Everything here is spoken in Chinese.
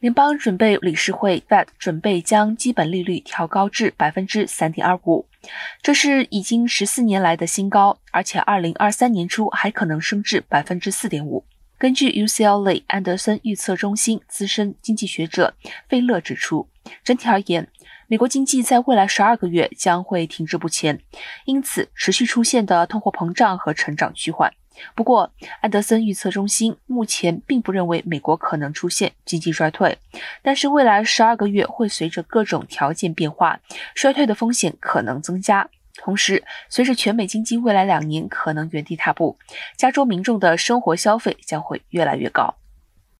联邦准备理事会 Fed 准备将基本利率调高至百分之三点二五，这是已经十四年来的新高，而且二零二三年初还可能升至百分之四点五。根据 UCLA 安德森预测中心资深经济学者费勒指出，整体而言，美国经济在未来十二个月将会停滞不前，因此持续出现的通货膨胀和成长趋缓。不过，安德森预测中心目前并不认为美国可能出现经济衰退，但是未来十二个月会随着各种条件变化，衰退的风险可能增加。同时，随着全美经济未来两年可能原地踏步，加州民众的生活消费将会越来越高。